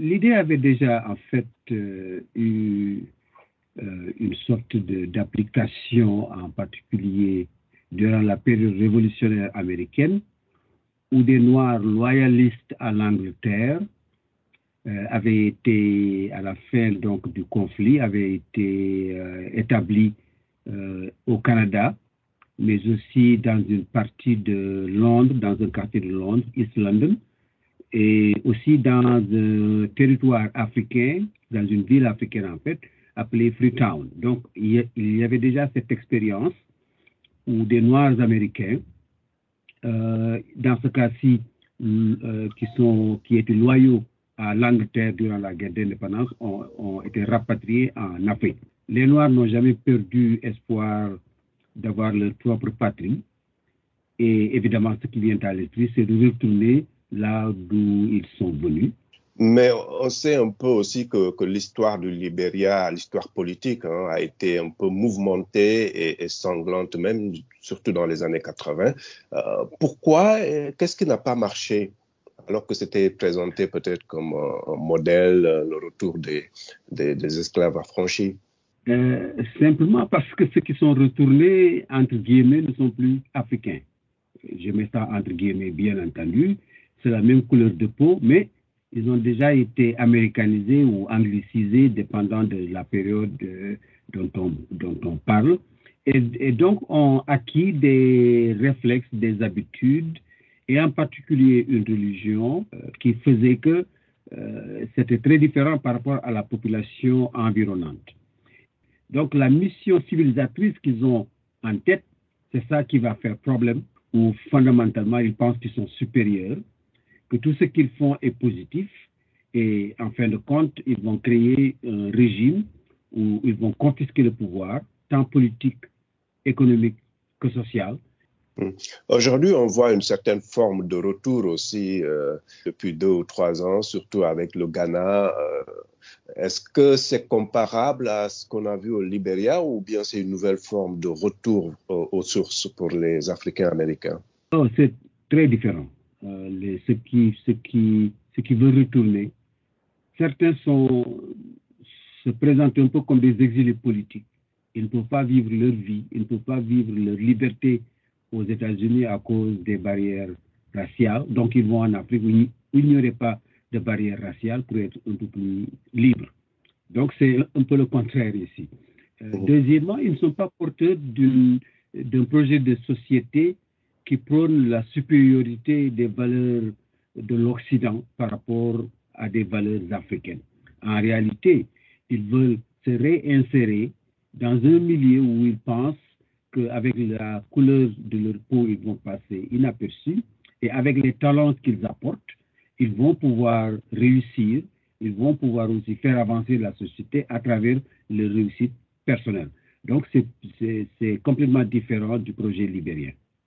l'idée avait déjà en fait euh, eu euh, une sorte d'application en particulier durant la période révolutionnaire américaine où des Noirs loyalistes à l'Angleterre euh, avaient été, à la fin donc, du conflit, avaient été établis au Canada, mais aussi dans une partie de Londres, dans un quartier de Londres, East London, et aussi dans un territoire africain, dans une ville africaine en fait, appelée Freetown. Donc il y avait déjà cette expérience où des Noirs américains, euh, dans ce cas-ci, euh, qui, qui étaient loyaux à l'Angleterre durant la guerre d'indépendance, ont, ont, été rapatriés en Afrique. Les Noirs n'ont jamais perdu espoir d'avoir leur propre patrie. Et évidemment, ce qui vient à l'esprit, c'est de retourner là d'où ils sont venus. Mais on sait un peu aussi que, que l'histoire du Libéria, l'histoire politique, hein, a été un peu mouvementée et, et, sanglante, même surtout dans les années 80. Euh, pourquoi Qu'est-ce qui n'a pas marché alors que c'était présenté peut-être comme un, un, modèle, le retour des, des, des esclaves affranchis? Euh, Simplement parce que ceux qui sont retournés, entre guillemets, ne sont plus africains. Je mets ça entre guillemets, bien entendu c'est la même couleur de peau, mais ils ont déjà été américanisés ou anglicisés dépendant de la période euh, dont, on, parle. Et, et, donc, ont acquis des réflexes, des habitudes, et en particulier une religion euh, qui faisait que euh, c'était très différent par rapport à la population environnante. Donc, la mission civilisatrice qu'ils ont en tête, c'est ça qui va faire problème, ou fondamentalement, ils pensent qu'ils sont supérieurs que tout ce qu'ils font est positif et en fin de compte, ils vont créer un régime où ils vont confisquer le pouvoir, tant politique, économique que social. Hmm. Aujourd'hui, on voit une certaine forme de retour aussi euh, depuis deux ou trois ans, surtout avec le Ghana. Euh, Est-ce que c'est comparable à ce qu'on a vu au Libéria ou bien c'est une nouvelle forme de retour aux, aux sources pour les Africains américains? Oh, C'est très différent les, ceux, qui, ceux, qui, ceux qui veulent retourner. Certains sont, se présentent un peu comme des exilés politiques. Ils ne peuvent pas vivre leur vie, ils ne peuvent pas vivre leur liberté aux États-Unis à cause des barrières raciales. Donc, ils vont en Afrique où il n'y aurait pas de barrières raciales pour être un peu plus libres. Donc, c'est un peu le contraire ici. Euh, deuxièmement, ils ne sont pas porteurs d'un projet de société qui prône la supériorité des valeurs de l'Occident par rapport à des valeurs africaines. En réalité, ils veulent se réinsérer dans un milieu où ils pensent qu'avec la couleur de leur peau, ils vont passer inaperçus et avec les talents qu'ils apportent, ils vont pouvoir réussir, ils vont pouvoir aussi faire avancer la société à travers leur réussite personnelle. Donc, c'est complètement différent du projet libérien.